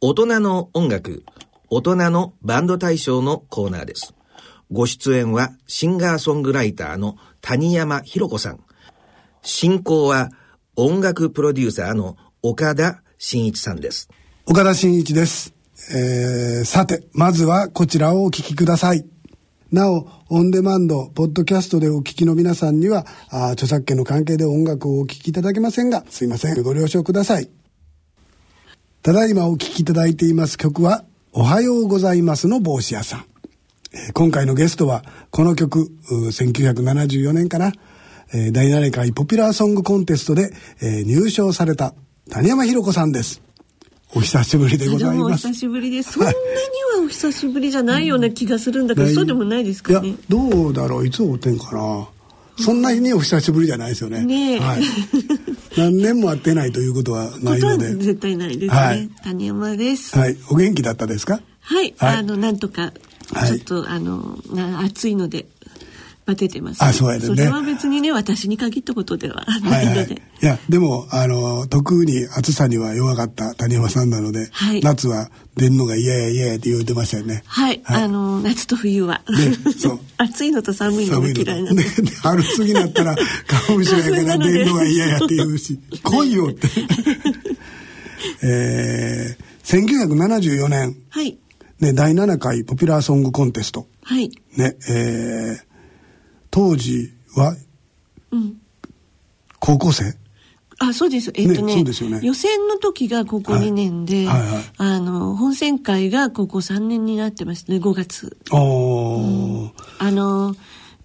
大人の音楽、大人のバンド大賞のコーナーです。ご出演はシンガーソングライターの谷山博子さん。進行は音楽プロデューサーの岡田真一さんです。岡田真一です。えー、さて、まずはこちらをお聞きください。なお、オンデマンド、ポッドキャストでお聞きの皆さんには、あ著作権の関係で音楽をお聞きいただけませんが、すいません、ご了承ください。ただいまお聞きいただいています曲は、おはようございますの帽子屋さん。えー今回のゲストは、この曲、うー1974年かな、えー第7回ポピュラーソングコンテストで、えー入賞された谷山博子さんです。お久しぶりでございますお久。しぶりです。そんなにはお久しぶりじゃないような気がするんだけど、そうでもないですいやかね。どうだろういつ会うてんかなそんなにお久しぶりじゃないですよねねえはい、何年も会ってないということはないので。絶対ないですね。はい。谷山です。はい。お元気だったですか？はい、はい。あのなんとかはい。ちょっと、あのな暑いのでバテてます。あそうやね。それは別にね私に限ったことではないので。はいはい。いやでもあの特に暑さには弱かった谷山さんなので、はい。夏は出んのが嫌や嫌やって言うてましたよね。はい、はい。あの夏と冬は、ねそう。暑いのと寒いのが嫌いなのでで春過ぎになったら花粉症やから出んのが嫌やって言うし 来いよって。えー、1974年。はい。ね、第7回ポピュラーソングコンテスト。はい。ね、えー、当時はうん高校生？あそうです。えっ、とねねね。予選の時が高校2年で、はいはい。はいあの本選会が高校3年になってましたね5月。おー、あの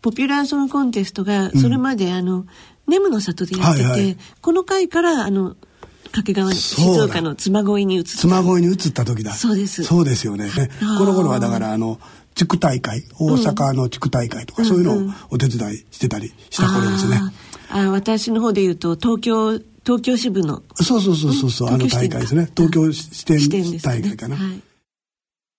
ポピュラーソングコンテストがそれまで、あのネムの里でやってて、はいはい。この回からあの掛川静岡の妻恋に移った。妻恋に移った時だ。そうです。そうですよね。この頃はだから、あの、地区大会、大阪の地区大会とか、そういうのをお手伝いしてたりした頃ですね。あ私の方で言うと東京東京支部のそうそうそうそうそう、あの大会ですね。東京支支店大会かな。はい、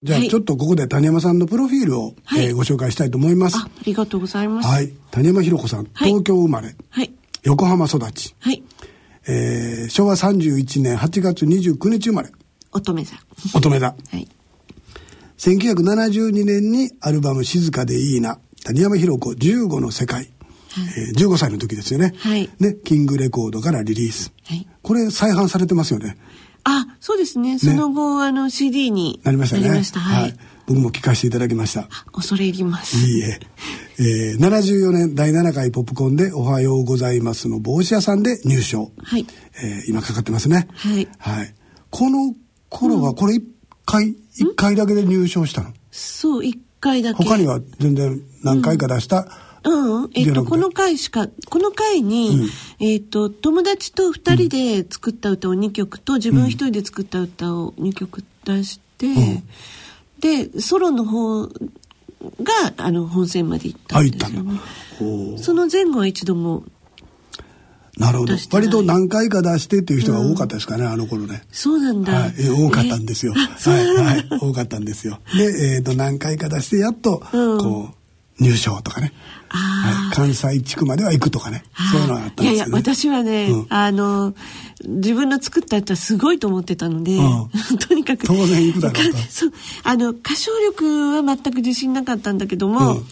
じゃあはいちょっとここで谷山さんのプロフィールを、はいえーご紹介したいと思います。あありがとうございますはい。谷山博子さん、はい東京生まれ、はい横浜育ち。はいえー昭和31年8月29日生まれ乙女座乙女座はい1972年にアルバム「静かでいいな」谷山博子15の世界、えー15歳の時ですよね,、はい。ねキングレコードからリリース。はい。これ再販されてますよね。あそうですね。その後、あの CD になりましたね。なりました。はい、僕も聞かせていただきました。恐れ入ります。いいえ。えー74年第7回ポップコーンで「おはようございます」の帽子屋さんで入賞、はい。えー今かかってますね。はい。はい、この頃はこれ一回一回だけで入賞したの？そう一回だけ。他には全然何回か出した、うん、えっ、と、じゃなくてこの回しか、この回に、えっ、と、友達と二人で作った歌を2曲と、自分一人で作った歌を2曲出して、で、ソロの方が、あの、本戦まで行ったんですよ、ね。その前後は一度も、なるほど。割と何回か出してっていう人が多かったですかね、あの頃ね。そうなんだ。はい、えー多かったんですよ。はい、はい、多かったんですよ。で、えっ、と、何回か出して、やっと、うん。こう、入賞とかね。あはい、関西地区までは行くとかね。そういうのがあったんいやいやですよね。私はね、うん。あの自分の作った歌すごいと思ってたので、う とにかく当然行くだろうと。かそうあの歌唱力は全く自信なかったんだけども、うん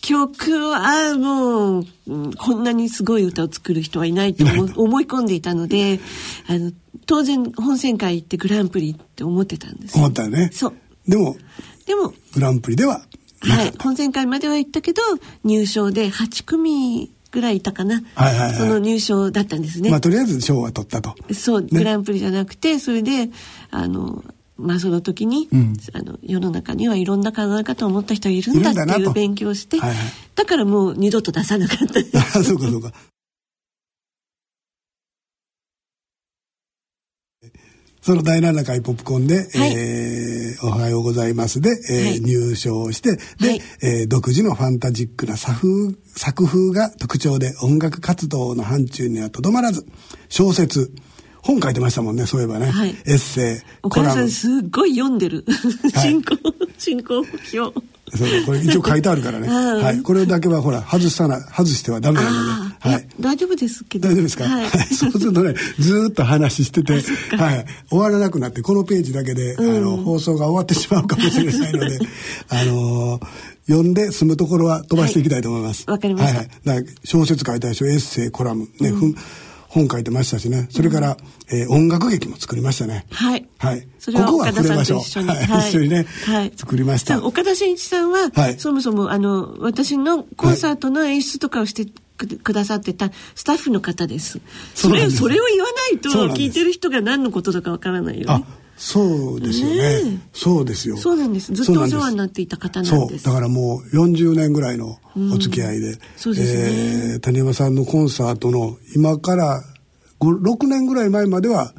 曲はもううんこんなにすごい歌を作る人はいないと思 い込んでいたのであの当然本選会行ってグランプリって思ってたんですよ思ったよね。そうでも、でもグランプリでははい。本選会までは行ったけど入賞で8組ぐらいいたかな、はいはいはいその入賞だったんですね。まあ、とりあえず賞は取ったと。そう、ねグランプリじゃなくてそれであのまあその時に、うん。あの世の中にはいろんな考え方を持った人がいるんだっていう勉強をして、はいはい。だからもう二度と出さなかった。あそうかそうか。その第7回ポップコーンで、はい。えーおはようございますで、えーはい。入賞して、で、はい。えー独自のファンタジックな作風作風が特徴で音楽活動の範疇にはとどまらず、小説、本書いてましたもんね、そういえばね。はい。エッセイ、お母さん。すっごい読んでる。進行、進行表。そうこれ一応書いてあるからね。うんはい。これだけはほら、外さな、外してはダメなので。はい。や大丈夫ですけど。大丈夫ですか、はい。そうするとねずーっと話してて、はい、終わらなくなってこのページだけで、あの放送が終わってしまうかもしれないので あのー読んで済むところは飛ばしていきたいと思います。はい。わかりました。はいはい、小説書いたでしょ？エッセイコラム。ね、ふん本書いてましたしね。それから、えー音楽劇も作りましたね。はい。はい。それは岡田さんと一緒に。はい。一緒にね作りました。岡田真一さんは、はい。そもそも、あの、私のコンサートの演出とかをしてくくださってたスタッフの方です。そうれを、それを言わないと聞いてる人が何のことだかわからないよあね。そうですよね。ねえ。そうですよ。そうなんです。ずっとお世話になっていた方なんです。そう。だからもう40年ぐらいのお付き合いで、そうですね。えー谷山さんのコンサートの今から5 6年ぐらい前までは、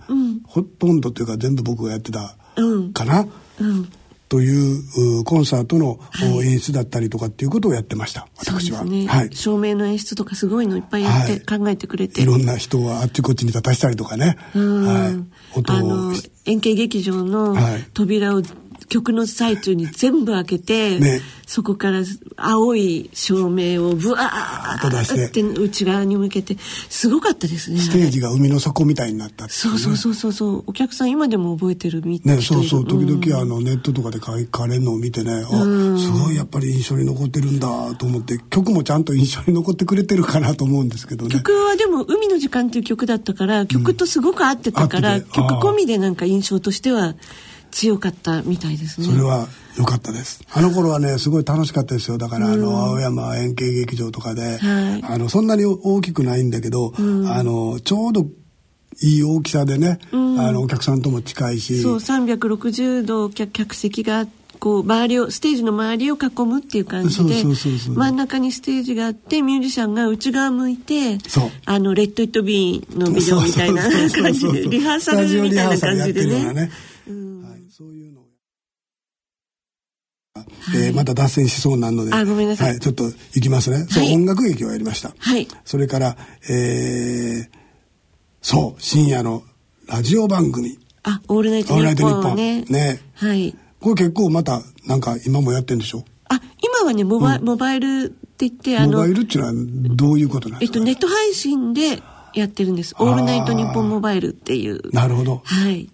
ほとんどというか全部僕がやってたうん。かな、うん。といううコンサートの、お演出だったりとかっていうことをやってました。私は、そうですね、はい。照明の演出とかすごいのいっぱいやって、はい。考えてくれて。いろんな人をあっちこっちに立たしたりとかね、うん。はい、音をあの円形劇場のはい。扉を曲の最中に全部開けて、ね。そこから青い照明をブワーと出してって。内側に向けてすごかったですね。ステージが海の底みたいになったっていそうそうそうそうそう。お客さん今でも覚えてるみね、人いうるそそう。時ん々あのネットとかで書かれるのを見てね、あすごいやっぱり印象に残ってるんだと思って曲もちゃんと印象に残ってくれてるかなと思うんですけどね。曲はでも「海の時間」っていう曲だったから曲とすごく合ってたから、合ってて。曲込みでなんか印象としては強かったみたいですね。それは良かったです。あの頃はねすごい楽しかったですよ。だからあの青山円形劇場とかで、はい。あのそんなに大きくないんだけど、あのちょうどいい大きさでね、あのお客さんとも近いし。そう360度客客席がこう周りをステージの周りを囲むっていう感じでそうそうそうそう。真ん中にステージがあってミュージシャンが内側向いてそう。あのレッド・イット・ビーのビデオみたいな感じでリハーサルみたいな感じでね。そういうのをえーまた脱線しそうなので、はい、ちょっと行きますね。そう、はい。音楽劇をやりました。はい。それから、えーそう、深夜のラジオ番組、あオールナイトニッポン。ね。ね。はい。これ結構また、なんか今もやってんでしょ？あ今はねモバ,、モバイルって言ってあのモバイルっていうのはどういうことなんえっとですか、ネット配信でやってるんです「オールナイトニッポンモバイル」っていう。なるほど。はい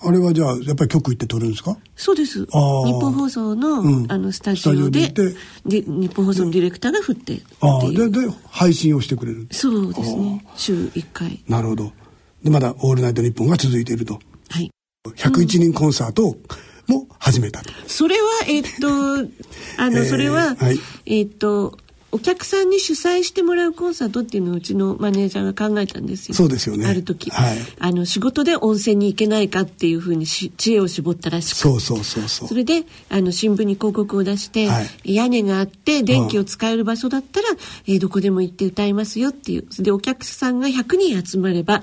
あれはじゃあ、やっぱり曲行って撮るんですか？そうです。日本放送の,、うん。あのスタジオででで日本放送のディレクターが振ってってあで、で、配信をしてくれる。そうですね。週1回。なるほど。で、まだオールナイトニッポンが続いていると。はい。101人コンサートも始めたと。それはえっとあの、えーそれは、はい。えっとお客さんに主催してもらうコンサートっていうのをうちのマネージャーが考えたんですよ。そうですよね。ある時、はい。あの仕事で温泉に行けないかっていうふうにし知恵を絞ったらしくそうそうそうそう。そ。れであの新聞に広告を出して、はい。屋根があって電気を使える場所だったら、えーどこでも行って歌いますよっていう。でお客さんが100人集まれば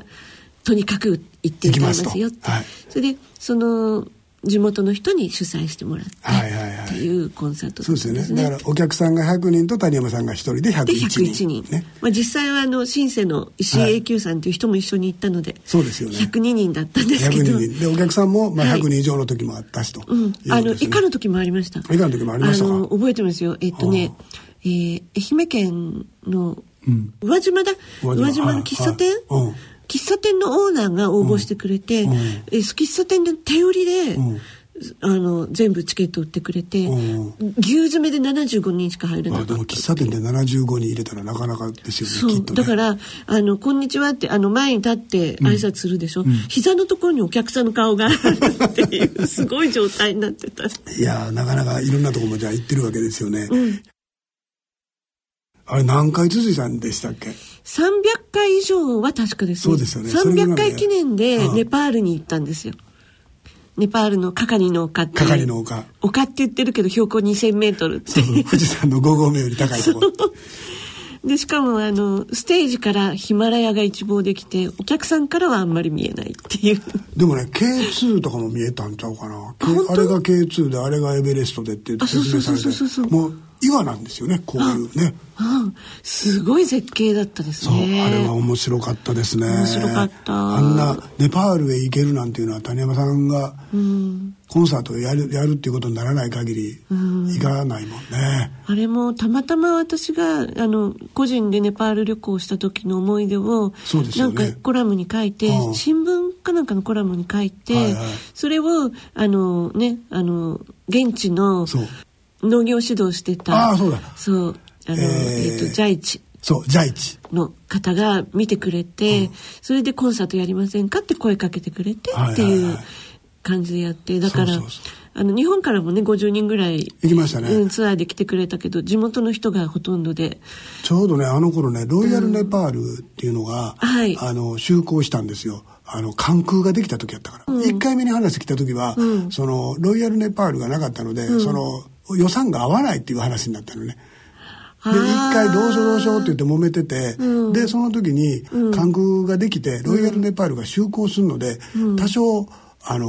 とにかく行って歌いますよって、はい。それでその地元の人に主催してもらって。はいはいはいうコンサートだそうですよね。だからお客さんが100人と谷山さんが1人でで101 101人。人、ね。まあ、実際はあのシンセの石井永久さんという人も一緒に行ったので、そうですよね102人だったんですけど102人。で、お客さんも、まあ、はい100人以上の時もあったしということうん。あの以下の時もありました。以下の時もありましたか？の覚えてますよ。えっとね、えー愛媛県のうん宇和島だ？宇和島宇和島の喫茶店？はいはいうん。喫茶店のオーナーが応募してくれて、うんえー喫茶店で手売りで、うんあの全部チケット売ってくれて、うん。牛詰めで75人しか入れなまあ、かった。でも喫茶店で75人入れたらなかなかですよね、そう、きっとね。だから「あのこんにちは」ってあの前に立って挨拶するでしょ、膝のところにお客さんの顔があるっていうすごい状態になってた。いやーなかなかいろんなとこもじゃあ行ってるわけですよね。うん。あれ何回続いたんでしたっけ？300回以上は確かですね。そうですよね。それぐらい300回記念でうん。ネパールに行ったんですよ。ネパールのカカリの丘って。係の丘。丘って言ってるけど標高2000メートルってそうそう富士山の5合目より高いところ。で、しかもあの、ステージからヒマラヤが一望できて、お客さんからはあんまり見えないっていう。でもね K2 とかも見えたんちゃうかなあれが K2 であれがエベレストでってあそうそうそうそうそう説明されてもう岩なんですよねこういうね。うん、すごい絶景だったですね。あれは面白かったですね。面白かった。あんなネパールへ行けるなんていうのは谷山さんがうん、コンサートをやるやるっていうことにならない限り行かないもんね、あれもたまたま私があの個人でネパール旅行した時の思い出をそうですよね。なんかコラムに書いて、うん。新聞かなんかのコラムに書いて、はいはい。それをあのねあの現地の農業指導してたああそうだ。そうあの、えー。えっとジャイチ。そうジャイチ。の方が見てくれて、それでコンサートやりませんかって声かけてくれてっていう感じでやってだからあの日本からもね50人ぐらい行きましたね、うん、ツアーで来てくれたけど地元の人がほとんどで。ちょうどねあの頃ねロイヤルネパールっていうのが、はい。あの就航したんですよ。あの関空ができた時やったから、1回目に話来た時は、うん。そのロイヤルネパールがなかったので、その予算が合わないっていう話になったのね。で一回どうしようどうしようって言って揉めてて、うん。でその時に関空ができて、ロイヤルネパールが就航するので、多少あの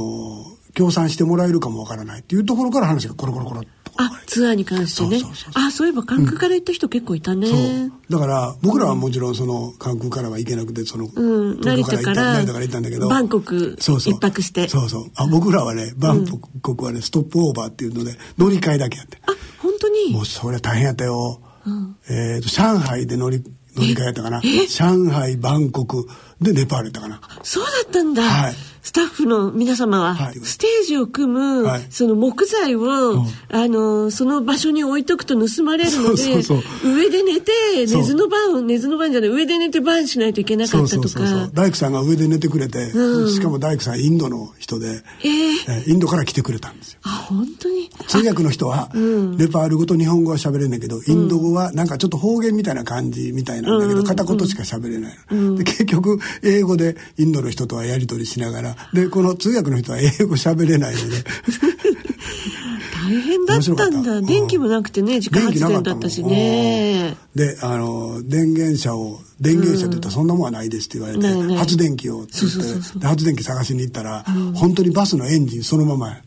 協賛してもらえるかもわからないっていうところから話がコロコロコロっとあツアーに関してね。あそういえば関空から行った人結構いたね、そう。だから僕らはもちろんその関空からは行けなくてその、うん、成田から成田から行ったんだけど。バンコクそうそう。一泊して。そうそう。あ僕らはねバンコクはね、ストップオーバーっていうので乗り換えだけやって。あ本当に？もうそれ大変やったよ、うん。えーと上海で乗り乗り換えやったかな。上海バンコクでネパールやったかな。そうだったんだ、はいスタッフの皆様は、はい。ステージを組む、はい。その木材を、うん。あのその場所に置いとくと盗まれるのでそうそうそ上で寝て寝ずの番を寝ずの番じゃない上で寝て番しないといけなかったとか。そうそうそう大工さんが上で寝てくれて、うん。しかも大工さんインドの人で、インドから来てくれたんですよ。あ本当に？通訳の人は、ネパール語と日本語は喋れんねんけど、インド語はなんかちょっと方言みたいな感じみたいなん。だけど、片言しか喋れない。の、で結局英語でインドの人とはやり取りしながらでこの通訳の人は英語喋れないので。大変だったんだ。電気もなくてね自家発電だったしね。であの電源車を電源車って言ったらそんなもんはないですって言われて、ないない。発電機をって言って発電機探しに行ったら、本当にバスのエンジンそのままや。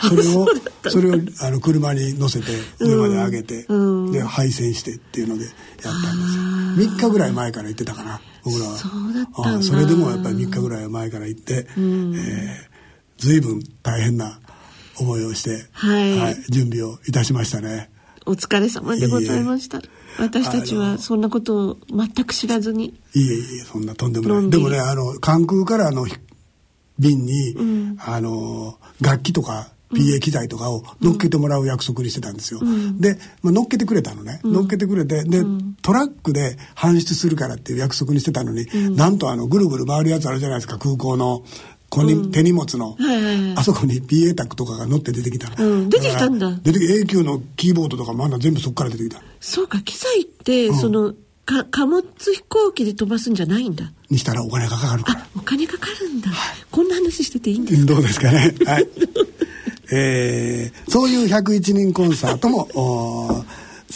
それをそれをあの車に乗せて上まで上げて、で配線してっていうのでやったんですよ。3日ぐらい前から行ってたかな僕ら。はそれでもやっぱり3日ぐらい前から行って、えー随分大変な思いをして、はい。準備をいたしましたね。お疲れ様でございました。私たちはそんなことを全く知らずに。いえいえそんなとんでもない。でもねあの関空からの便に、あの楽器とか PA 機材とかを乗っけてもらう約束にしてたんですよ、で、まあ、乗っけてくれたのね、乗っけてくれてで、トラックで搬出するからっていう約束にしてたのに、なんとあのぐるぐる回るやつあるじゃないですか。空港のこに手荷物の、はいはいはい。あそこに PA タックとかが乗って出てきた出てきたんだ。出てき永久のキーボードとかまだ全部そこから出てきた。そうか機材って、そのか貨物飛行機で飛ばすんじゃないんだ。にしたらお金がかかるから。あお金かかるんだ、こんな話してていいんですか？どうですかね？はい。えーそういう101人コンサートも、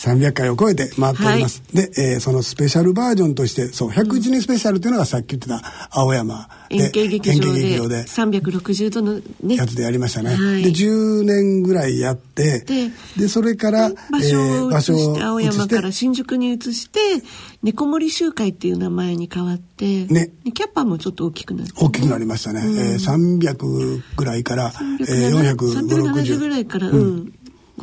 300回を超えて回っております。で、えーそのスペシャルバージョンとして、そう、101人スペシャルというのがさっき言ってた青山で、円形劇場円形劇で場で360度のねやつでやりましたね。はいで、10年ぐらいやって、でで、それから、場所を移して、青山から新宿に移して猫森集会っていう名前に変わって、ねでキャッパーもちょっと大きくなって大きくなりましたね。えー300ぐらいから、えー、370 370ぐら450。いから、うん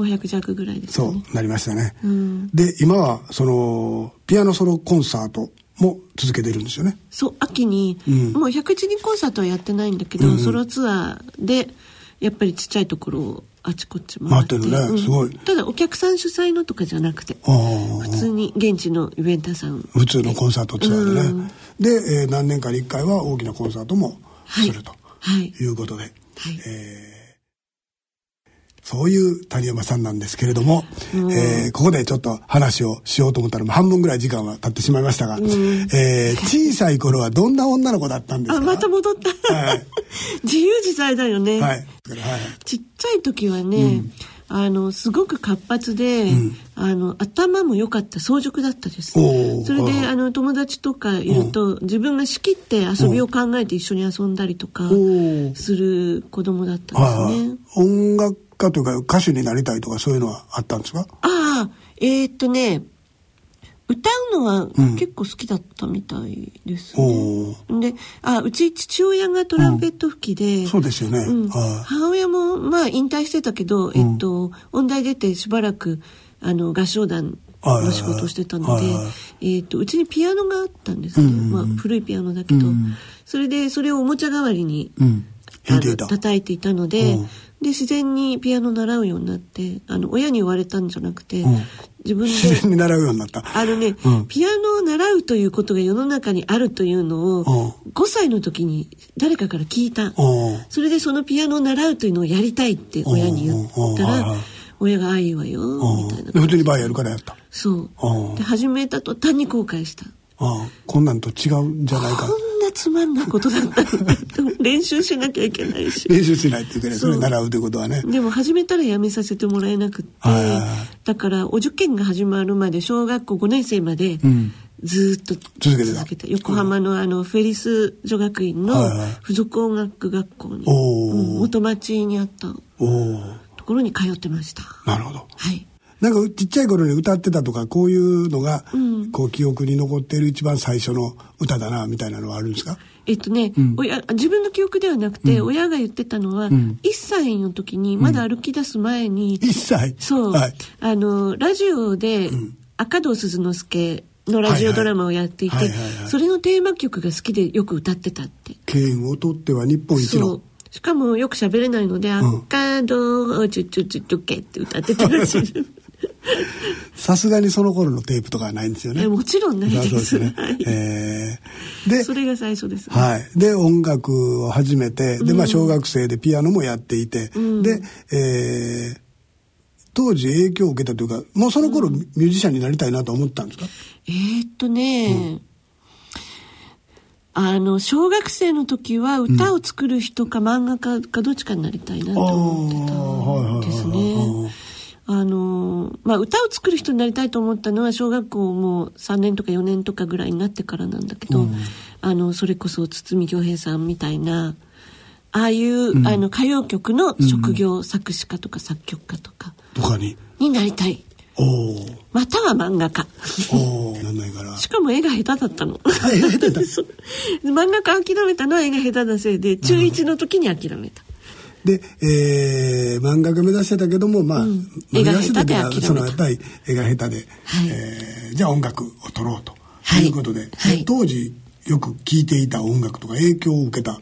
500弱ぐらいですね。うなりましたね、ん。で今はそのピアノソロコンサートも続けてるんですよね。そう秋に、うん。もう101人コンサートはやってないんだけど、ソロツアーでやっぱりちっちゃいところをあちこち回って。回ってるねすごい。ただお客さん主催のとかじゃなくて普通に現地のイベンターさん。普通のコンサートツアーでね、うん。で、えー何年かに1回は大きなコンサートもするとはい。いうことで、はい。えーそういう谷山さんなんですけれども、えーここでちょっと話をしようと思ったら半分ぐらい時間は経ってしまいましたが、えー小さい頃はどんな女の子だったんですか？あまた戻った、はい。自由自在だよね、はい。はい。ちっちゃい時はね、あのすごく活発で、あの頭も良かった早熟だったです。それではいあの友達とかいると、自分が仕切って遊びを考えて一緒に遊んだりとかー。する子供だったんですね、音楽家というか歌手になりたいとかそういうのはあったんですか？ああえーっとね歌うのはうん。結構好きだったみたいですおね。であうち父親がトランペット吹きで、そうですよね。うん。は母親もまあ引退してたけど、えっと音大出てしばらくあの合唱団の仕事をしてたのでえっとうちにピアノがあったんですけど、うんまあ、古いピアノだけど、うんそれでそれをおもちゃ代わりに、い。うん。あの叩いていたので、うんで自然にピアノ習うようになってあの親に言われたんじゃなくて、うん自分で自然に習うようになった。あのね、うんピアノを習うということが世の中にあるというのを、うん5歳の時に誰かから聞いた。それでそのピアノを習うというのをやりたいって親に言ったらはい、親がああいいわよ、みたいなで。普通にバーやるからやった。そううん。で、始めた途端に後悔した。ああこんなんと違うんじゃないかなつまんないことだった練習しなきゃいけないし。練習しないって言ってね、それそう。習うということはね。でも始めたらやめさせてもらえなくって、はいはいはいだからお受験が始まるまで小学校5年生までうん。ずーっと続けて横浜のあのフェリス女学院のはいはい。附属音楽学校に、おー。うん元町にあったところに通ってました。なるほど。はい。なんかちっちゃい頃に歌ってたとかこういうのが、うん。こう記憶に残っている一番最初の歌だなみたいなのはあるんですか？えっとね、うん。親自分の記憶ではなくて、親が言ってたのは、ん。1歳の時にまだ歩き出す前に、一歳。そう、はい。あのラジオで、赤堂鈴之助のラジオドラマをやっていて、それのテーマ曲が好きでよく歌ってたって。剣を取っては日本一の。そう。しかもよく喋れないので「ん。赤堂をチュチュチュチュケ」って歌ってたらしい さすがにその頃のテープとかはないんですよね。えもちろんないです。あそうですね、はい。えーでそれが最初です。ね、はい。で、音楽を始めて、で、まあ、小学生でピアノもやっていて、ん。で、えー当時影響を受けたというか、もうその頃ミュージシャンになりたいなと思ったんですか、えーっとね、あの小学生の時は歌を作る人か漫画家かどっちかになりたいなと思ってたんですね。あのまあ歌を作る人になりたいと思ったのは小学校もう3年とか4年とかぐらいになってからなんだけど、あのそれこそ堤恭平さんみたいなああいう、あの歌謡曲の職業作詞家とか作曲家とかとかに？になりたいおおまたは漫画家。おおなんないから。しかも絵が下手だったの。漫画家諦めたのは絵が下手なせいで、中1の時に諦めた。で、えー、漫画家目指してたけども、まあ、うん。目指してたけど絵が下手でそのやっぱり絵が下手で、はい。えーじゃあ音楽を取ろうと、はい。いうことで、はい。で当時よく聴いていた音楽とか影響を受けた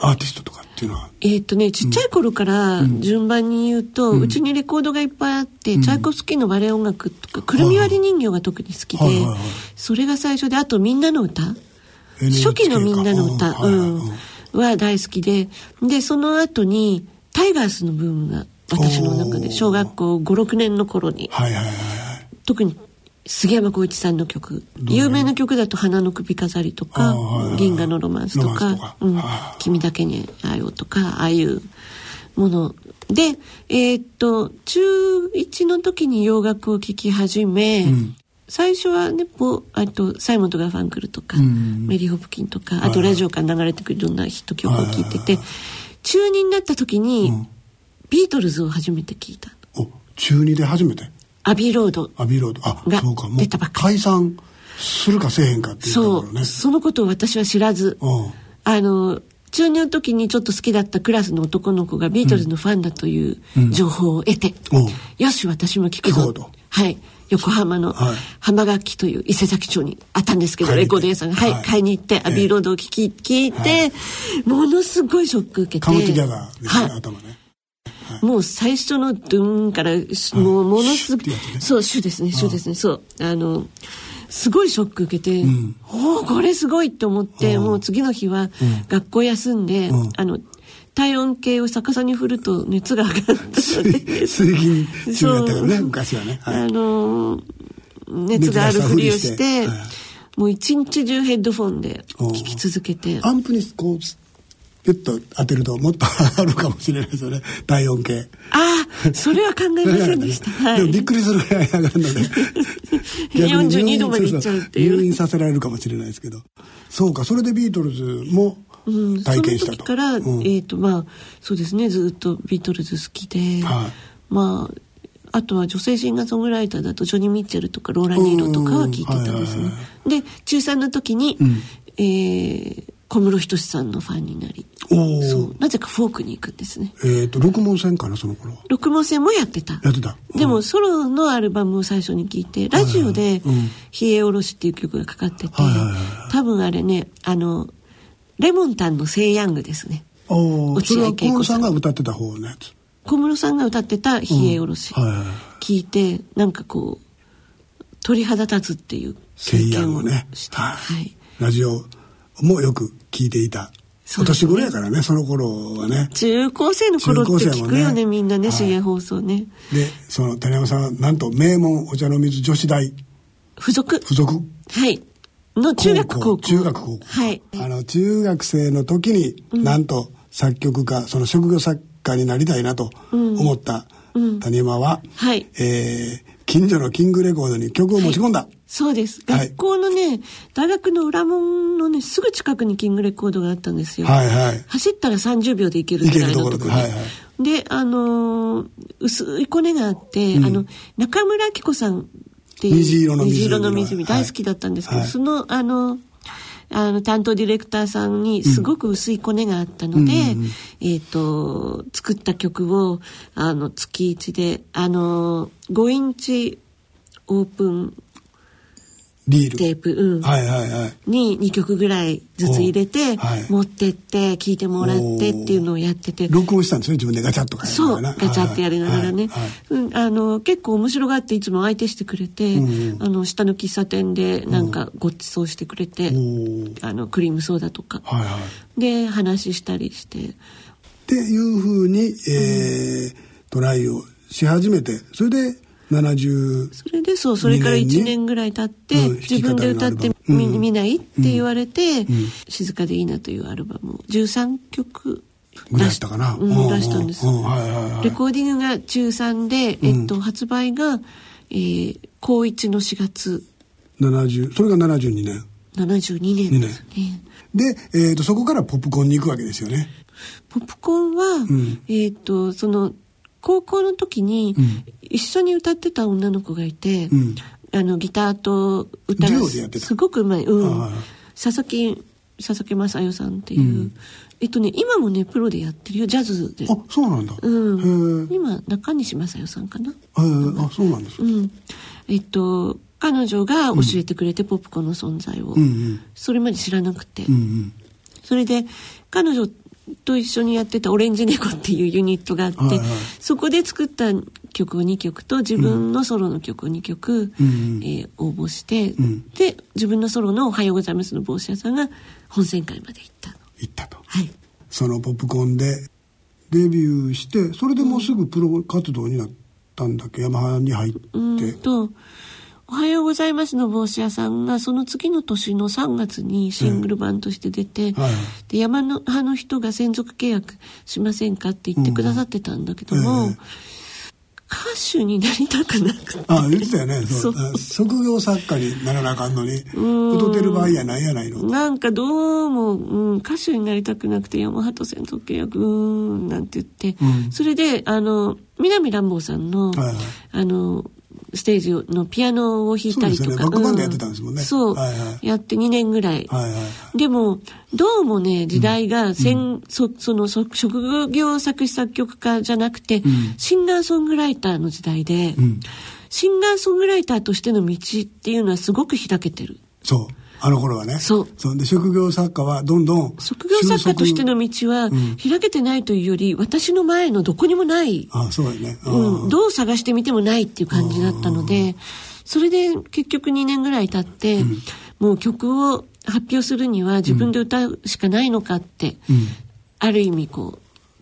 アーティストとかっていうのは、えーっとね、ちっちゃい頃から順番に言うと、うちにレコードがいっぱいあって、チャイコフスキーのバレエ音楽とか、くるみ割り人形が特に好きでそれが最初で、あとみんなの歌。初期のみんなの歌、うんは大好きで、で、その後に、タイガースのブームが私の中で、小学校5、6年の頃に、はいはいはいはい。特に杉山浩一さんの曲。有名な曲だと「花の首飾り」とかあーはいはい「銀河のロマンス」とかか「うん。はい君だけに会えよ」とかああいうもの。でえーっと中1の時に洋楽を聴き始め、ん最初はねポあとサイモンとガーファンクルとか、ん。メリー・ホプキンとかあとラジオから流れてくるいろんなヒット曲を聴いてて、中2になった時に、ん。ビートルズを初めて聴いた。お中二で初めて？アビーロード。アビーロード。あがそうか。もう出たばっか解散するかせえへんかっていうとそう、ころね。そのことを私は知らず、うん。あの、中二の時にちょっと好きだったクラスの男の子がビートルズのファンだという情報を得て、う。んよし、私も聞くぞ。はい。横浜のはい。浜垣という伊勢崎町にあったんですけど、レコード屋さんが、はい、はい。買いに行って、アビーロードを聞き、聞いて、ものすごいショック受けて。カムトギャガーですね、はい。頭ね。もう最初のドゥーンから、もうものすごいそう、シュですね、シュですね、そう。あの、すごいショック受けて、ん。おおこれすごいって思って、うん。もう次の日は学校休んで、うん。あの、体温計を逆さに振ると熱が上が 水銀中やったからね昔はね、はい。あのー熱があるふりをして、はいもう一日中ヘッドフォンで聞き続けて、アンプにこうピュッと当てるともっとあるかもしれないですよね。体温計。ああ、それは考えませんでした。はでもびっい。くりするぐらい上がるので。42度までいっちゃうっていう。入院させられるかもしれないですけど。そうかそれでビートルズもうん、体験したと、その時から、うん。えっ、とまあそうですねずっとビートルズ好きで、はい。まあとは女性シンガーソングライターだとジョニー・ミッチェルとかローラ・ニーロとかは聞いてたんですね。で中3の時に、うん、えー、小室仁さんのファンになりそうなぜかフォークに行くんですね。えっ、ー、と六毛線かなその頃六毛線もやってた。やってた、うん、でもソロのアルバムを最初に聞いてラジオで「冷えおろし」っていう曲がかかってて、多分あれねあのレモンタンの「セイヤング」ですね。おおそれは小室さんが歌ってた方のやつ小室さんが歌ってた「冷えおろし」聞いてなんかこう鳥肌立つっていう経験をして、ね、はい、ラジオもよく聞いていた。お年頃やからねその頃はね。中高生の頃って聞くよね、ね、みんなね、資源放送ね。でその谷山さんはなんと名門お茶の水女子大。付属。付属。はいの中学高校中学高校。はい。あの中学生の時に、うん、なんと作曲家その職業作家になりたいなと思った谷山は、うん、はい。えー、近所のキングレコードに曲を持ち込んだ、はい。そうです。学校のね、はい、大学の裏門のね、すぐ近くにキングレコードがあったんですよ。はいはい。走ったら30秒で行けるぐらいのところで。はいはい、で、あのー、薄いコネがあって、うん、あの、中村明子さんっていう。虹色の湖。虹色の湖大好きだったんですけど、はい、その、あの、あの、担当ディレクターさんにすごく薄いコネがあったので、うん、えっ、ー、と、作った曲を、あの、月一で、あの、5インチオープンリール。テープ、うん、はいはいはい、に2曲ぐらいずつ入れて、はい、持ってって聴いてもらってっていうのをやってて。録音したんですね自分でガチャッとかそうガチャってやりながらね、はいはい、うん、あの結構面白がっていつも相手してくれて、うん、あの下の喫茶店でなんかごちそうしてくれて、うん、あのクリームソーダとか、はいはい、で話したりして。っていうふうに、えー、トライをし始めてそれで70それでそうそれから1年ぐらい経って、うん、自分で歌ってみ、うん、見ないって言われて、うん、静かでいいな」というアルバムを13曲出したかな、うん、出したんです、レコーディングが中3で、えっと、発売が、えー、高1の4月。70それが72年。72年ですね。で、えーと、そこからポップコーンに行くわけですよね。ポップコーンは、えっ、とその高校の時に一緒に歌ってた女の子がいて、うん、あのギターと歌がすごくうまい、うん、佐々木佐々木雅代さんっていう、うん、えっとね今もねプロでやってるよジャズで。あそうなんだ、うん、今中西雅代さんかな。あそうなんです、うん、えっと彼女が教えてくれて、ポップコーンの存在を、うんうん、それまで知らなくて、うんうん、それで彼女と一緒にやってたオレンジ猫っていうユニットがあって、はいはい、そこで作った曲を2曲と自分のソロの曲を2曲、うん、えー、応募して、うん、で自分のソロの「おはようございます」の帽子屋さんが本選会まで行った行ったと。はい。そのポップコーンでデビューしてそれでもうすぐプロ活動になったんだっけ、ヤマハに入って。うんとおはようございますの帽子屋さんがその次の年の3月にシングル版として出て、はい、で山の派の人が専属契約しませんかって言ってくださってたんだけども、うんえー、歌手になりたくなくて。あ言ってたよね。そう。職業作家にならなあかんのに歌ってる場合やないやないの。なんかどうも、うん、歌手になりたくなくて山ハと専属契約うんなんて言って、うん、それであの南乱暴さんの、はいはい、あのステージのピアノを弾いたりとか。そうね。バックバンドやってたんですもんね。そう。はいはい、やって2年ぐらい。はいはい、でも、どうもね、時代がせん、うん、そその職業作詞作曲家じゃなくて、うん、シンガーソングライターの時代で、うん、シンガーソングライターとしての道っていうのはすごく開けてる。そう。あの頃はね。そう。そんで職業作家はどんどん。職業作家としての道は開けてないというより、私の前のどこにもない。あそうだね。うん。どう探してみてもないっていう感じだったので、それで結局2年ぐらい経って、うん、もう曲を発表するには自分で歌うしかないのかって、うん、ある意味こう。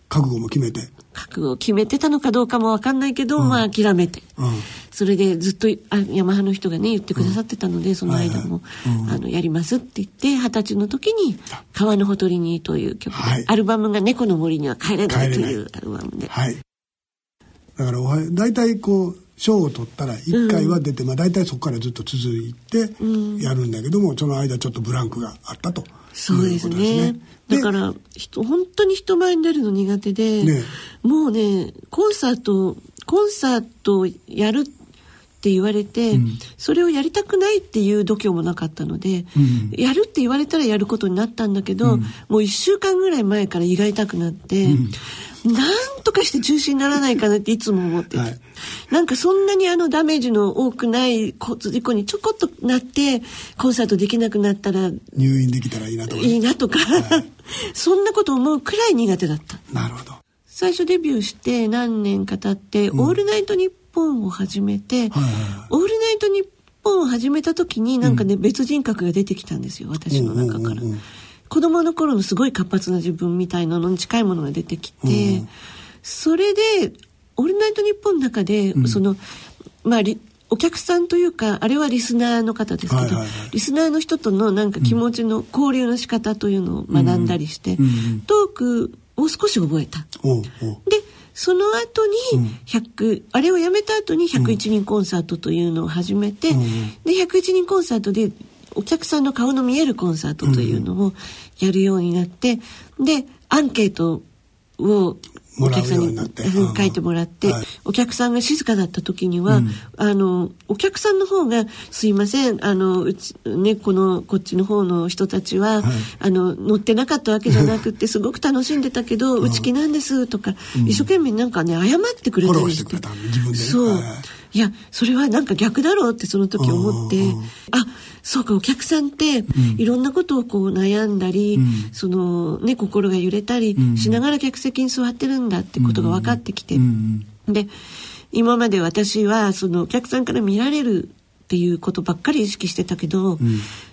覚悟も決めて。覚悟を決めてたのかどうかも分かんないけど、うん、まあ諦めて。うん。それでずっとあヤマハの人がね言ってくださってたので、その間も、あのやりますって言って二十歳の時に「川のほとりに」という曲、はい、アルバムが「猫の森には帰れない」というアルバムで。はい、だから大体こう賞を取ったら1回は出て、うん、まあ大体そこからずっと続いてやるんだけども、うん、その間ちょっとブランクがあったとそうですね。だから人本当に人前に出るの苦手で、ね、もうねコンサートコンサートをやるって言われて、うん。それをやりたくないっていう度胸もなかったので、うん。やるって言われたらやることになったんだけど、うん。もう1週間ぐらい前から胃が痛くなって、うんなんとかして中止にならないかなっていつも思ってて、はい。なんかそんなにあのダメージの多くない交通事故にちょこっとなってコンサートできなくなったら入院できたらいいなと思いいなとか、そんなこと思うくらい苦手だった。なるほど。最初デビューして何年か経って「オールナイトニッポン」を始めて「はいはいはい。オールナイトニッポン」を始めた時になんかね、別人格が出てきたんですよ私の中から。うんうんうんうん子供の頃のすごい活発な自分みたいなのに近いものが出てきて、うん。それで「オールナイトニッポン」の中で、そのまあリお客さんというかあれはリスナーの方ですけど、リスナーの人とのなんか気持ちの交流の仕方というのを学んだりして、トークを少し覚えた。でその後に100、あれをやめた後に101人コンサートというのを始めて、うんで101人コンサートでお客さんの顔の見えるコンサートというのをやるようになって、でアンケートをお客さんに書いてもらって、はい。お客さんが静かだった時には、うん。あのお客さんの方が「すいませんあのうち、ね、このこっちの方の人たちは、はい。あの乗ってなかったわけじゃなくてすごく楽しんでたけど、うち気なんです」とか、一生懸命なんかね謝ってくれたりしててそう、はい。いやそれはなんか逆だろうってその時思って、うんうん。あそうかお客さんっていろんなことをこう悩んだり、うん。そのね心が揺れたりうん。しながら客席に座ってるんだってことが分かってきて、うん。で今まで私はそのお客さんから見られるっていうことばっかり意識してたけど、ん。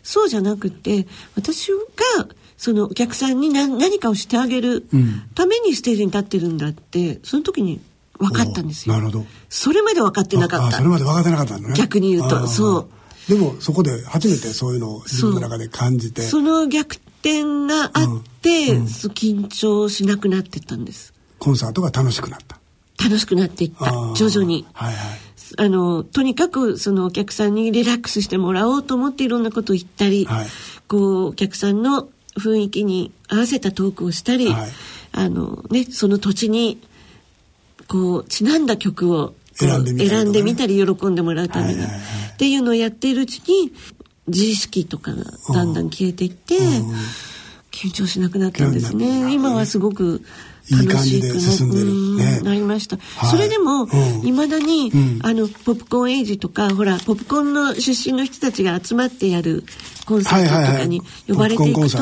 そうじゃなくて私がそのお客さんに何何かをしてあげるうん。ためにステージに立ってるんだってその時に分かったんですよ。おなるほど。それまで分かってなかった。それ。まで分かってなかったのね。逆に言うと。そうでもそこで初めてそういうのを自分の中で感じて。その逆転があって、そう緊張しなくなってったんです。コンサートが楽しくなった。楽しくなっていった。徐々に。はいはい。あのとにかくそのお客さんにリラックスしてもらおうと思っていろんなことを言ったり、はい。こうお客さんの雰囲気に合わせたトークをしたり、はい。あのね、その土地にこうちなんだ曲を選んでみたりね選んでみたり喜んでもらうために、はいはいはい。っていうのをやっているうちに自意識とかがだんだん消えていって、うん。緊張しなくなったんですね。今はすごく楽しくいね。なりました。はい。それでも、うん。いまだに、うん。あの、ポップコーンエイジとか、ほら、ポップコーンの出身の人たちが集まってやるコンサートとかに呼ばれていくと、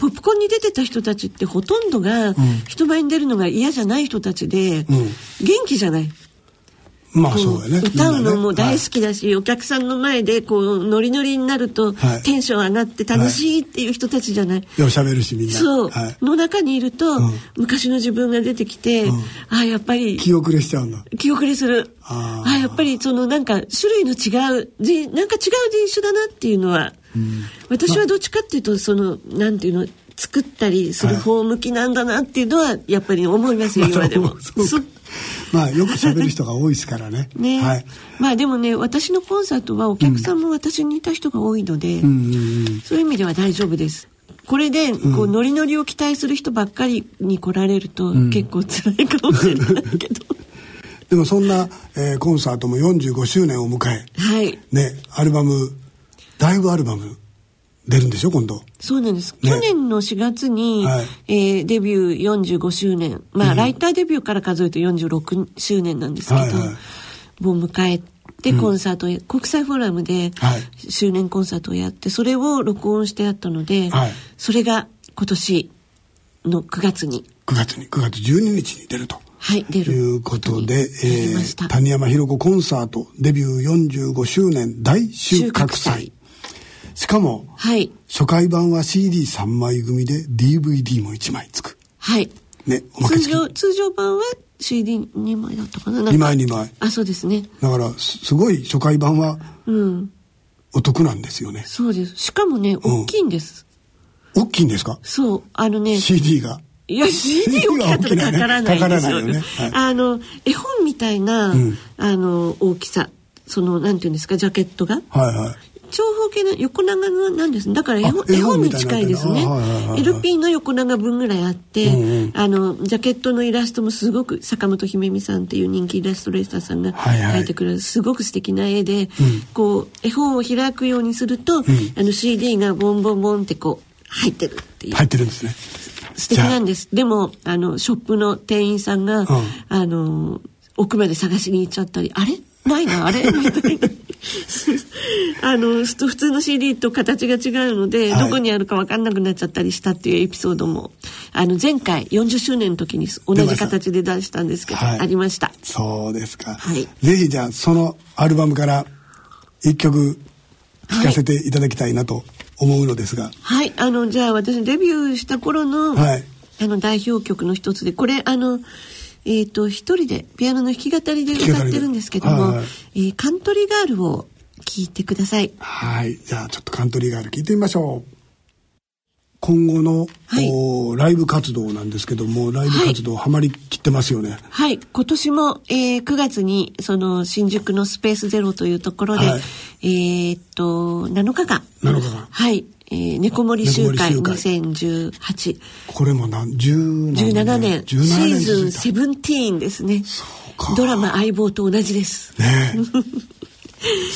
ポップコーンに出てた人たちってほとんどが、人前に出るのが嫌じゃない人たちで、ん。元気じゃない。まあこそうやね。歌うのも大好ききだし、お客さんの前でこうノリノリになると、はい。テンション上がって楽しいっていう人たちじゃない。よう喋るしみんな。そう、はい。の中にいると、ん。昔の自分が出てきて、ああやっぱり気遅れしちゃうんだ。気遅れする。あー。ああやっぱりそのなんか種類の違うじなんか違う人種だなっていうのは、私はどっちかっていうとそのなんていうの作ったりする方向きなんだなっていうのはやっぱり思いますよ、今でも。そうそか まあよく喋る人が多いですからね ね、はいまあでもね私のコンサートはお客さんも私に似た人が多いので、うんそういう意味では大丈夫です。これで、こう、ノリノリを期待する人ばっかりに来られると、結構辛いかもしれないけど。でもそんな、えーコンサートも45周年を迎えはい。ねアルバムライブアルバム出るんでしょ今度。そうなんです。ね。去年の4月に、はい。えーデビュー45周年。まあ、ライターデビューから数えると46周年なんですけど、はいはい。もう迎えてコンサートを、国際フォーラムではい。周年コンサートをやって、それを録音してあったので、はい。それが今年の9月に、9月に9月12日に出ると。はい、出る。ということで、えー、谷山ひろ子コンサートデビュー45周年大収穫祭しかもはい。初回版は CD3 枚組で DVD も1枚つくはい。ね通常、通常版は CD2 枚だったかななんか2枚2枚あ、そうですね。だからすすごい初回版はうん。お得なんですよねそうです。しかもね、大きいんです。大きいんですか？そう。あのね、CD がいや、CD 大きかったらかからないんですよね。ねはいあの、絵本みたいな、んあの、大きさ。その、なんていうんですか、ジャケットが。はいはい長方形の横長のなんです。ねだから絵本に近いですね。LP の横長分ぐらいあって、うんうん。あのジャケットのイラストもすごく坂本姫美さんっていう人気イラストレーターさんがはいはい。描いてくれるすごく素敵な絵で、こう絵本を開くようにすると、あの CD がボンボンボンってこう入ってるっていう。入ってるんですね。素敵なんです。でもあのショップの店員さんが、あの奥まで探しに行っちゃったりあれ？ないなあれ？みたいな あのふ普通の CD と形が違うので、はい。どこにあるか分かんなくなっちゃったりしたっていうエピソードもあの前回40周年の時に同じ形で出したんですけど、はい。ありました。そうですか、はい。ぜひじゃあそのアルバムから一曲聴かせていただきたいなと思うのですが、はい。あのじゃあ私デビューした頃の,、はい。あの代表曲の一つでこれあのえっ、と一人でピアノの弾き語りで歌ってるんですけども、はいはい。えーカントリーガールを聴いてください。はい。じゃあちょっとカントリーガール聴いてみましょう。今後の、はい。おライブ活動なんですけどもライブ活動ハマりきってますよね、はい。今年も、えー9月にその新宿のスペースゼロというところで、はい。えーっと7日間。7日間。はい、えー、猫森集会猫森集2018これも何10 17年。シ17年。ーズンセブンティーンですね。か。ドラマ相棒と同じです。ね。え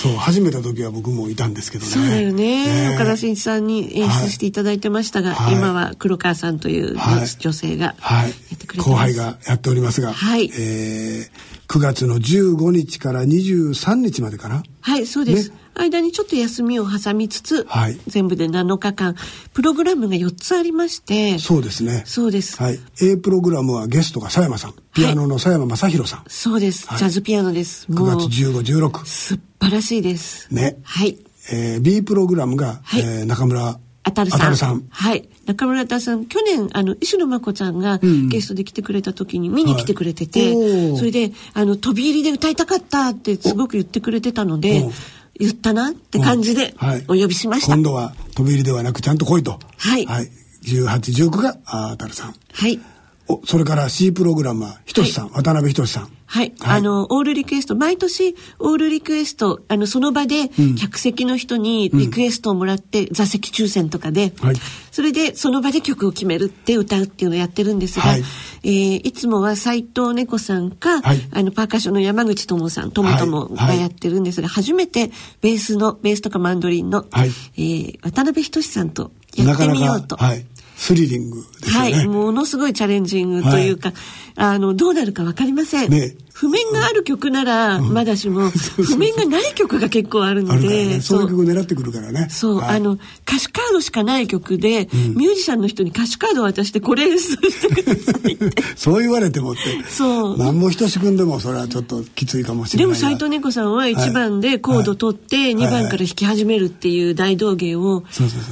そう始めた時は僕もいたんですけどね。そうだよね。ね。え岡田真一さんに演出していただいてましたが、はい。今は黒川さんというはい。女性がやはい。ってくれてます、後輩がやっておりますが、はい。えー9月の15日から23日までかなはい、そうです。ね。間にちょっと休みを挟みつつ、はい。全部で7日間、プログラムが4つありまして、そうですね。そうです。はい。A プログラムはゲストが佐山さん。ピアノの佐山正宏さん、そうです、はい。ジャズピアノです。9もう、月1516素晴らしいです。ね。はい。えー B プログラムが、はい。えー中村あたるさん。さん。はい。中村あたるさん、去年、あの、石野真子ちゃんがん。ゲストで来てくれた時に見に来てくれてて、はい。それで、あの、飛び入りで歌いたかったってすごく言ってくれてたのでお、言ったなって感じでお呼びしました。今度は飛び入りではなくちゃんと来いと。はい。はい、1819があたるさん。はい。おそれから C プログラムはひとしさん、渡辺ひとしさん。はい、あの、オールリクエスト、毎年、オールリクエスト、あの、その場で、客席の人にリクエストをもらって、座席抽選とかで、はい。それで、その場で曲を決めるって歌うっていうのをやってるんですが、はい。えーいつもは斎藤猫さんか、はい。あの、パーカッションの山口智さん、ともともはい。はい。がやってるんですが、初めて、ベースの、ベースとかマンドリンの、はい。えー渡辺仁さんとやってみようと。なかなか、はい、スリリングですよね、はい、ものすごいチャレンジングというか、あの、どうなるかわかりません。ね譜面がある曲なら、まだしも、譜面がない曲が結構あるので、ね。そう。いう曲狙ってくるからね。そう、はい。あの、歌詞カードしかない曲で、ミュージシャンの人に歌詞カードを渡して、これ演奏してくださいって。そう言われてもって。そう。何も等しくんでもそれはちょっときついかもしれないがでも斎藤猫さんは1番でコード取って2番から弾き始めるっていう大道芸を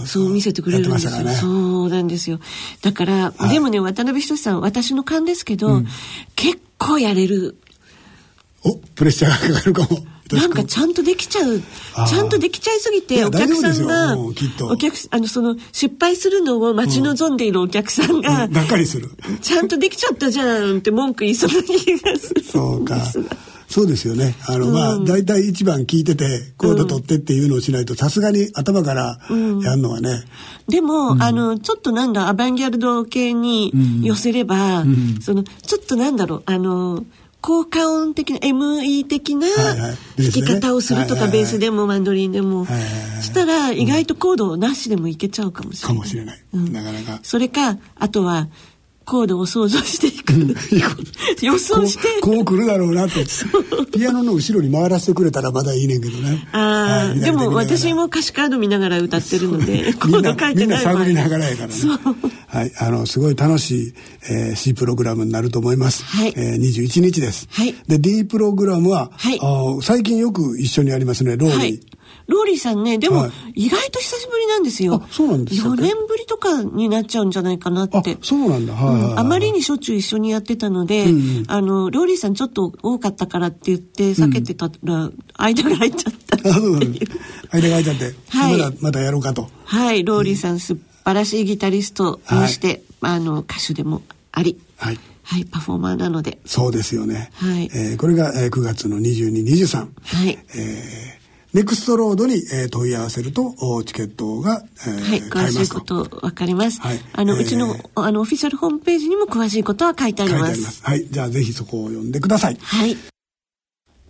そう見せてくれるんですよ。そうなんですよ。だから、でもね渡辺仁さん私の勘ですけど、結構やれる。おプレッシャーがかかるかも。なんかちゃんとできちゃう。ちゃんとできちゃいすぎてお客さんがお客あのその失敗するのを待ち望んでいるお客さんが、がっかりする。ちゃんとできちゃったじゃんって文句言いそうな気がする。そうか。そうですよね。あの、まあ大体一番聞いててコード取ってっていうのをしないとさすがに頭からやるのはね、でも、あのちょっとなんだアバンギャルド系に寄せれば、そのちょっとなんだろうあの効果音的な ME 的な弾き方をするとか、ベースでもマンドリンでも、したら意外とコードなしでもいけちゃうかもしれない。かもしれない、うん。なかなか。それかあとはコードを想像していく。予想して。こう来るだろうなって ピアノの後ろに回らせてくれたらまだいいねんけどね。ああ、はいでも私も歌詞カード見ながら歌ってるのでコ みんなード書いてみんなない場合探りながらやからねはいあのすごい楽しい、えー C プログラムになると思います、はい。えー、21日です、はい。で D プログラムは、はい。あー最近よく一緒にやりますねローリー、はい。ローリーさんね、でも、はい。意外と久しぶりなんですよ。あそうなんですか4年ぶりとかになっちゃうんじゃないかなって。あそうなんだ。はいはいはいうん。あまりにしょっちゅう一緒にやってたので、うんうん。あの、ローリーさんちょっと多かったからって言って避けてたら、間が入っちゃったってあそうなんいう。間が空いちゃって、はい。まだまだやろうかと。はい、ローリーさん素晴らしいギタリストにして、あの、歌手でもあり、はいはい、パフォーマーなので、そうですよね、はいえーこれが、えー9月の2223、はい。えーネクストロードに、えー問い合わせるとおチケットが、えーはい、詳しいことわかります。はいあの、えーうちの、あの、オフィシャルホームページにも詳しいことは書いてありま。すす。はい。じゃあぜひそこを読んでください。はい。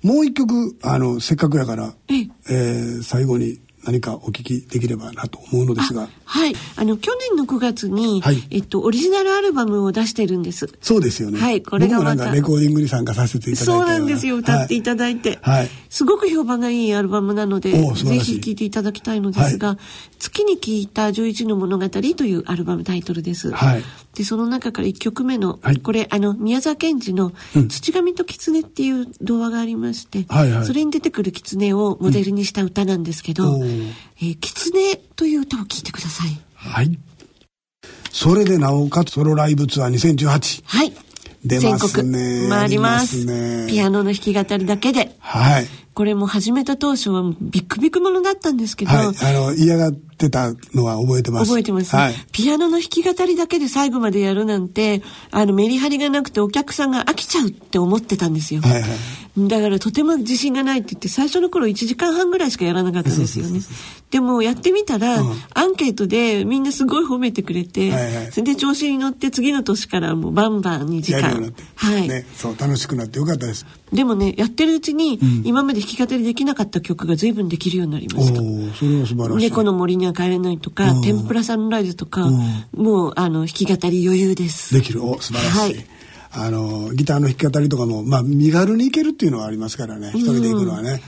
もう一曲、あの、せっかくやから、えええー最後に何かお聞きできればなと思うのですが。はい。あの、去年の9月に、はいえっと、オリジナルアルバムを出してるんです。そうですよね。はいこれがまたなんかレコーディングに参加させていただいて。そうなんですよ。歌っていただだいて。はいすごく評判がいいアルバムなので、ぜひ聴いていただきたいのですが、月に聴いた11の物語というアルバムタイトルです。はいで、その中から1曲目の、はいこれ、あの、宮沢賢治の土神と狐っていう童話がありまして、はいはいそれに出てくる狐をモデルにした歌なんですけど、おーえー狐という歌を聴いてください。はい。それでなおかつソロライブツアー2018。はい。出ますね全国回ります。ますねピアノの弾き語りだけで。はい。これも始めた当初はビックビックものだったんですけど、はい。あの、嫌がってたのは覚えてます。覚えてます、はい。ピアノの弾き語りだけで最後までやるなんて、あの、メリハリがなくてお客さんが飽きちゃうって思ってたんですよ。はいはいだからとても自信がないって言って、最初の頃1時間半ぐらいしかやらなかったんですよね。でもやってみたら、うんアンケートでみんなすごい褒めてくれて、はいはいそれで調子に乗って次の年からもうバンバン2時間やるようになって。。はい。ね。そう、楽しくなってよかったです。でもね、やってるうちに、今まで弾き語りできなかった曲が随分できるようになりまおした。おそれは素晴らしい。猫の森には帰れないとか、うん天ぷらサンライズとか、うんもう、あの、弾き語り余裕です。できる。お、素晴らしい。はいあの、ギターの弾き語りとかも、まあ、身軽にいけるっていうのはありますからね。一人で行くのはね。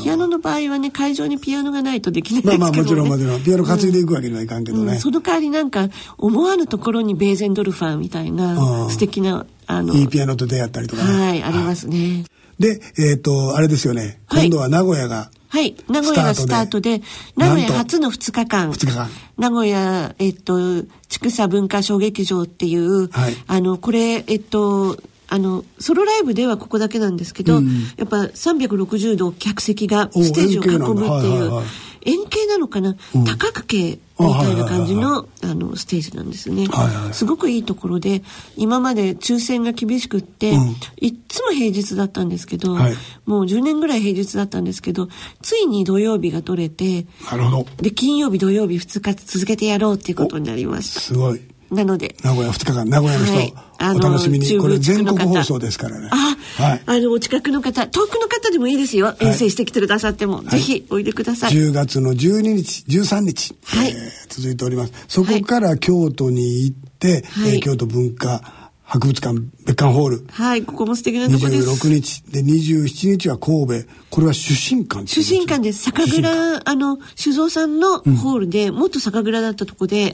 ピアノの場合はね、会場にピアノがないとできないまあまあ、ですけど、ね。もちろんもちろん。ピアノ担いでいくわけにはいかんけどね。うんその代わりなんか、思わぬところにベーゼンドルファーみたいな、うん素敵な、あの、いいピアノと出会ったりとかね。はい、ありますね。で、えっ、と、あれですよね。はい。今度は名古屋が、はい。名古屋がスタートで、名古屋初の2日間。2日間。名古屋、えっと、千草文化小劇場っていう、はい。あの、これ、えっと、あの、ソロライブではここだけなんですけど、うんやっぱ360度客席がおステージを囲むっていいはいうはい円形なのかな、うん多角形みたいな感じの、あの、ステージなんですね。はいはいすごくいいところで、今まで抽選が厳しくって、うんいっつも平日だったんですけど、はいもう10年ぐらい平日だったんですけど、ついに土曜日が取れて、なるほど。で、金曜日、土曜日2日続けてやろうっていうことになりました。すごい。なので、名古屋2日間、名古屋の人、はいあのお楽しみに。これ全国放送ですからね。あ、はい。あの、お近くの方、遠くの方でもいいですよ。遠征してきてくださっても、ぜひおいでください。10月の12日、13日、はいえー続いております。そこから京都に行って、はいえー京都文化博物館別館ホール。はい、ここも素敵なとこです。26日。で、27日は神戸。これは出身館主うんです神館です。酒蔵、あの、酒造さんのホールで、もっと酒蔵だったとこで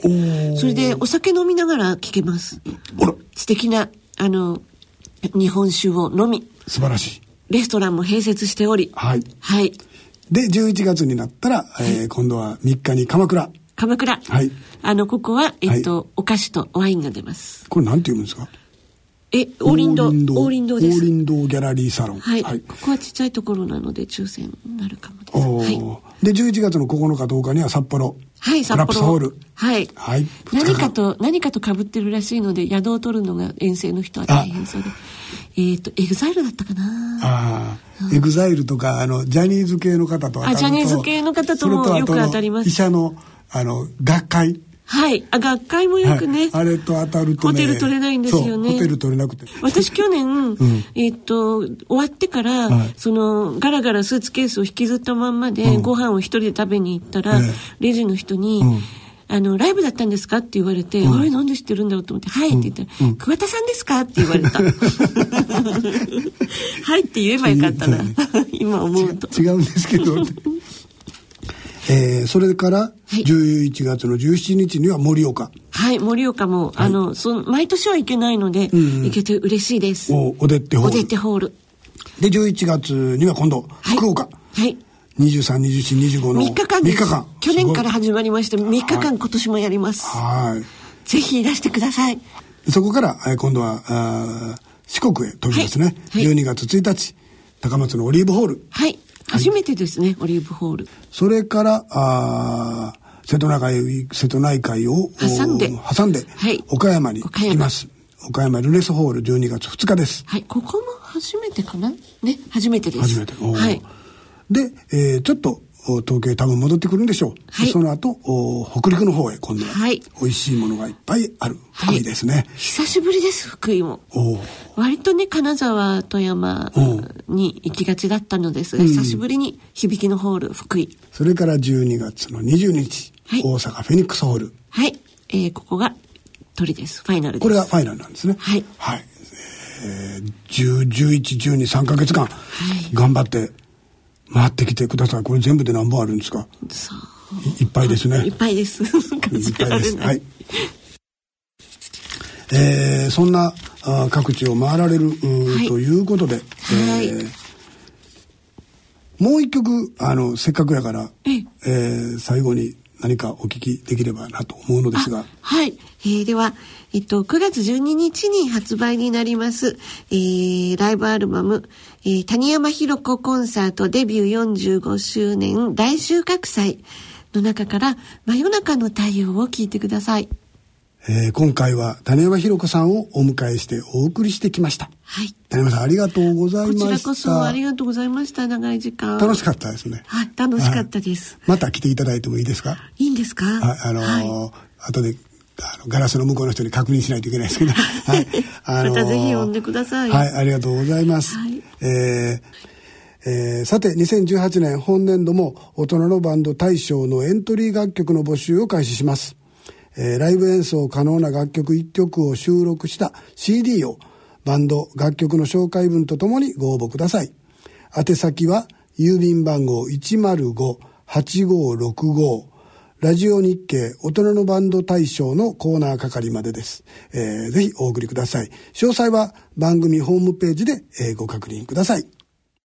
それでお酒飲みながら聴けます。素敵な、あの、日本酒を飲み、素晴らしい。レストランも併設しており、はい。はい。で、11月になったら、えー今度は3日に鎌倉。鎌倉。はいあの、ここは、えっと、お菓子とワインが出ます。これなんて読むんですか？え、王林堂。王林堂です。王林堂ギャラリーサロン。はい、ここはちっちゃいところなので抽選になるかもです。はい。で、11月の9日10日には札幌。はい、札幌クラップスホール。。はい。はい。何かと、何かと被ってるらしいので、宿を取るのが遠征の人は大変そうで。えっ、と、エグザイルだったかなああ、エグザイルとか、あの、ジャニーズ系の方とあジャニーズ系の方ともよく当たります医者の、あの、学会。はい。あ、学会もよくね。はいあれと当たるとね。ホテル取れないんですよねホテル取れなくて。私去年、えっと、終わってから、はいその、ガラガラスーツケースを引きずったまんまで、ご飯を一人で食べに行ったら、ええレジの人に、んあの、ライブだったんですかって言われて、あれなんで知ってるんだろうと思って、はいって言ったら、桑田さんですかって言われた。はいって言えばよかったな。今思うと。違うんですけど。えー、それから、い11月の17日には盛岡。はい、盛岡も、あの、その、毎年は行けないので、行けて嬉しいです。おおでってホール。おでってホール。で、11月には今度、はい福岡。はい。23、24、25の。3日間です。3日間。去年からす始まりまして、3日間今年もやります。はい。ぜひいらしてください。そこから、えー今度は、あー四国へ飛びますね。はいはい12月1日、高松のオリーブホール。はい。初めてですね、オリーブホール。それから、あー瀬戸内海、瀬戸内海を挟んでお挟んで、はい岡山に行きます。岡山ルネスホール12月2日です。はい。ここも初めてかな？ね、初めてです。初めて。はい。で、えー、ちょっと東京へ多分戻ってくるんでしょう。はい。その後、お北陸の方へ今度は、はい。美味しいものがいっぱいある。福井ですね。久しぶりです福井も。割とね金沢富山に行きがちだったのですが、久しぶりに響きのホール福井。それから12月の22日、はい。大阪フェニックスホール。はい、えー、ここが鳥です。ファイナルです。これがファイナルなんですね。はい。はい。えー、10、11、12、3ヶ月間、頑張って回ってきてください。これ全部で何本あるんですか？いいっぱいですね。いっぱいです いっぱいです。はい。えー、そんなあー各地を回られる、はいということで、はいえーもう一曲あのせっかくやから、えええー最後に何かお聞きできればなと思うのですがはい、えーでは、えっと、9月12日に発売になります、えーライブアルバム、えー谷山ひろ子コンサートデビュー45周年大収穫祭の中から真夜中の太陽を聞いてください。えー今回は種山ひろ子さんをお迎えしてお送りしてきました。はい。種山さんありがとうございました。こちらこそありがとうございました。長い時間。楽しかったですね。はい、楽しかったです。また来ていただいてもいいですか？いいんですか？はい、あのー後であのガラスの向こうの人に確認しないといけないですけど、はい、あまたぜひ呼んでください。はい、ありがとうございます。はい。えーえーさて2018年本年度も大人のバンド大賞のエントリー楽曲の募集を開始します、えーライブ演奏可能な楽曲1曲を収録した CD をバンド楽曲の紹介文とともにご応募ください宛先は郵便番号105-8565ラジオ日経大人のバンド大賞のコーナー係までです。えーぜひお送りください。詳細は番組ホームページで、えーご確認ください。